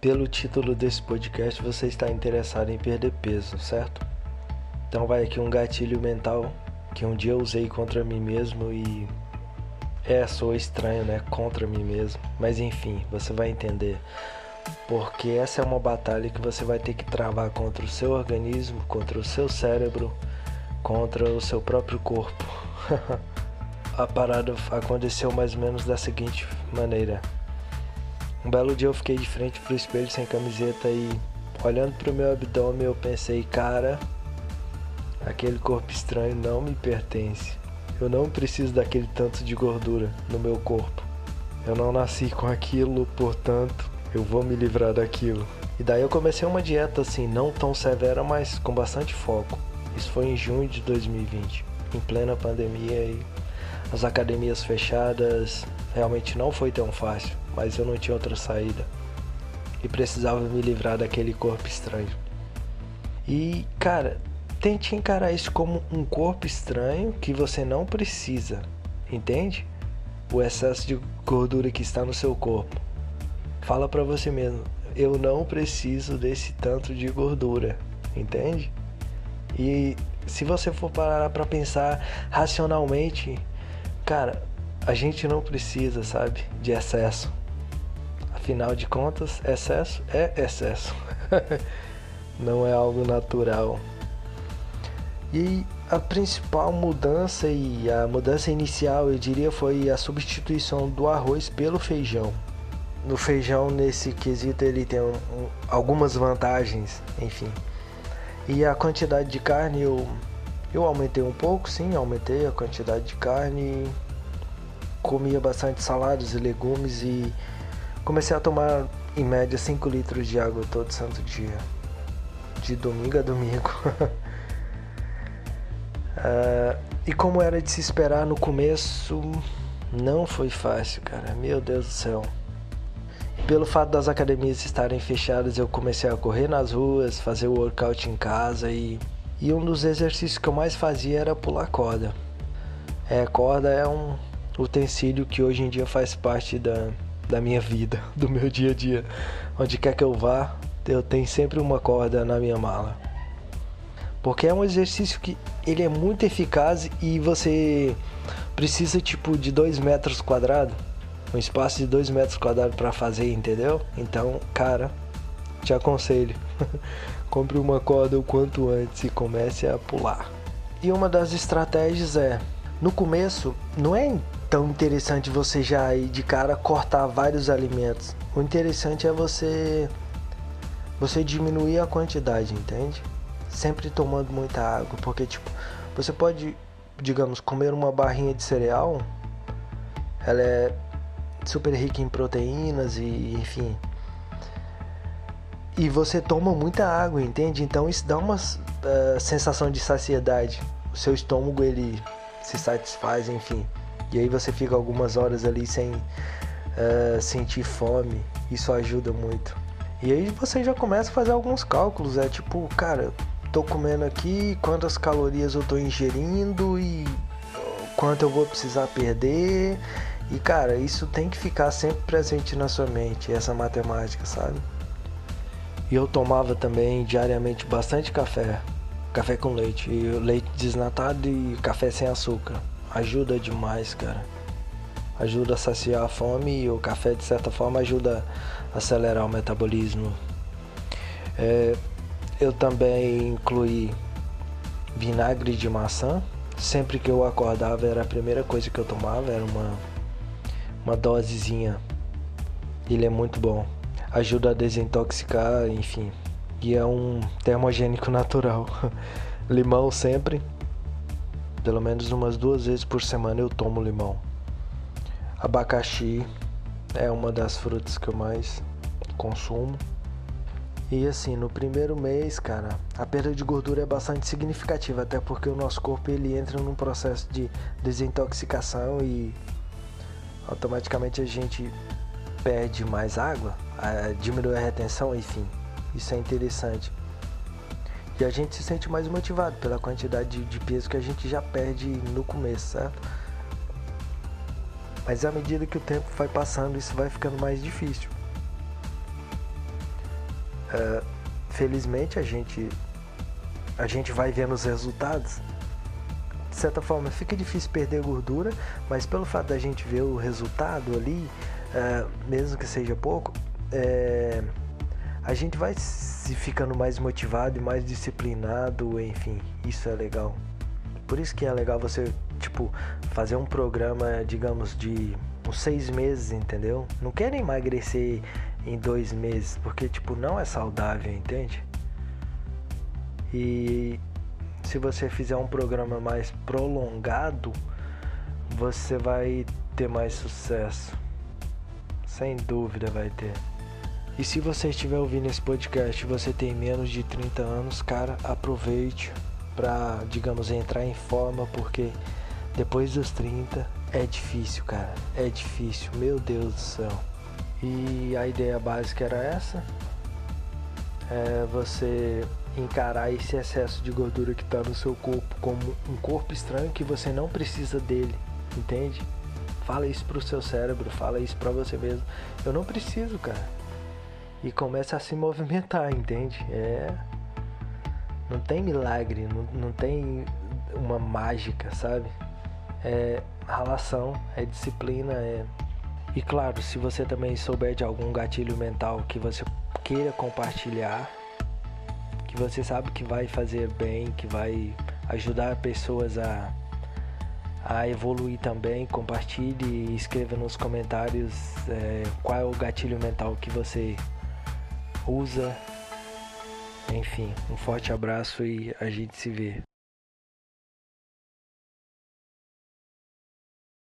Pelo título desse podcast, você está interessado em perder peso, certo? Então vai aqui um gatilho mental que um dia eu usei contra mim mesmo e é, sou estranho, né? Contra mim mesmo. Mas enfim, você vai entender. Porque essa é uma batalha que você vai ter que travar contra o seu organismo, contra o seu cérebro, contra o seu próprio corpo. A parada aconteceu mais ou menos da seguinte maneira. Um belo dia eu fiquei de frente pro espelho sem camiseta e olhando pro meu abdômen eu pensei, cara, aquele corpo estranho não me pertence. Eu não preciso daquele tanto de gordura no meu corpo. Eu não nasci com aquilo, portanto, eu vou me livrar daquilo. E daí eu comecei uma dieta assim, não tão severa, mas com bastante foco. Isso foi em junho de 2020, em plena pandemia e as academias fechadas. Realmente não foi tão fácil, mas eu não tinha outra saída. E precisava me livrar daquele corpo estranho. E, cara, tente encarar isso como um corpo estranho que você não precisa, entende? O excesso de gordura que está no seu corpo. Fala para você mesmo, eu não preciso desse tanto de gordura, entende? E se você for parar para pensar racionalmente, cara, a gente não precisa, sabe, de excesso. Afinal de contas, excesso é excesso. não é algo natural. E a principal mudança e a mudança inicial, eu diria, foi a substituição do arroz pelo feijão. No feijão, nesse quesito, ele tem um, um, algumas vantagens, enfim. E a quantidade de carne, eu, eu aumentei um pouco, sim, aumentei a quantidade de carne. Comia bastante saladas e legumes e comecei a tomar, em média, 5 litros de água todo santo dia. De domingo a domingo. Uh, e como era de se esperar no começo, não foi fácil, cara. Meu Deus do céu. Pelo fato das academias estarem fechadas, eu comecei a correr nas ruas, fazer o workout em casa e, e um dos exercícios que eu mais fazia era pular corda. É, corda é um utensílio que hoje em dia faz parte da, da minha vida, do meu dia a dia. Onde quer que eu vá, eu tenho sempre uma corda na minha mala. Porque é um exercício que ele é muito eficaz e você precisa tipo de 2 metros quadrados, um espaço de 2 metros quadrados para fazer, entendeu? Então, cara, te aconselho, compre uma corda o quanto antes e comece a pular. E uma das estratégias é, no começo, não é tão interessante você já ir de cara cortar vários alimentos. O interessante é você você diminuir a quantidade, entende? sempre tomando muita água, porque tipo, você pode, digamos, comer uma barrinha de cereal, ela é super rica em proteínas e enfim. E você toma muita água, entende? Então isso dá uma uh, sensação de saciedade. O seu estômago ele se satisfaz, enfim. E aí você fica algumas horas ali sem uh, sentir fome. Isso ajuda muito. E aí você já começa a fazer alguns cálculos. É tipo, cara, tô comendo aqui, quantas calorias eu tô ingerindo e quanto eu vou precisar perder. E cara, isso tem que ficar sempre presente na sua mente, essa matemática, sabe? E eu tomava também diariamente bastante café, café com leite, leite desnatado e café sem açúcar. Ajuda demais, cara. Ajuda a saciar a fome e o café de certa forma ajuda a acelerar o metabolismo. É, eu também incluí vinagre de maçã. Sempre que eu acordava era a primeira coisa que eu tomava, era uma, uma dosezinha. Ele é muito bom. Ajuda a desintoxicar, enfim. E é um termogênico natural. limão sempre. Pelo menos umas duas vezes por semana eu tomo limão. Abacaxi é uma das frutas que eu mais consumo. E assim, no primeiro mês, cara, a perda de gordura é bastante significativa, até porque o nosso corpo ele entra num processo de desintoxicação e automaticamente a gente perde mais água, diminui a retenção, enfim. Isso é interessante. E a gente se sente mais motivado pela quantidade de, de peso que a gente já perde no começo, certo? Mas à medida que o tempo vai passando, isso vai ficando mais difícil. uh, felizmente a gente a gente vai vendo os resultados. De certa forma fica difícil perder gordura, mas pelo fato da gente ver o resultado ali, uh, mesmo que seja pouco, é, a gente vai se ficando mais motivado e mais disciplinado, enfim, isso é legal. Por isso que é legal você, tipo, fazer um programa, digamos, de uns seis meses, entendeu? Não quero emagrecer em dois meses, porque, tipo, não é saudável, entende? E se você fizer um programa mais prolongado, você vai ter mais sucesso. Sem dúvida vai ter. E se você estiver ouvindo esse podcast e você tem menos de 30 anos, cara, aproveite para, digamos, entrar em forma, porque depois dos 30 é difícil, cara. É difícil, meu Deus do céu. E a ideia básica era essa: é você encarar esse excesso de gordura que está no seu corpo como um corpo estranho que você não precisa dele, entende? Fala isso pro seu cérebro, fala isso para você mesmo. Eu não preciso, cara. E começa a se movimentar, entende? É não tem milagre, não, não tem uma mágica, sabe? É relação, é disciplina, é. E claro, se você também souber de algum gatilho mental que você queira compartilhar, que você sabe que vai fazer bem, que vai ajudar pessoas a, a evoluir também, compartilhe e escreva nos comentários é, qual é o gatilho mental que você usa enfim, um forte abraço e a gente se vê.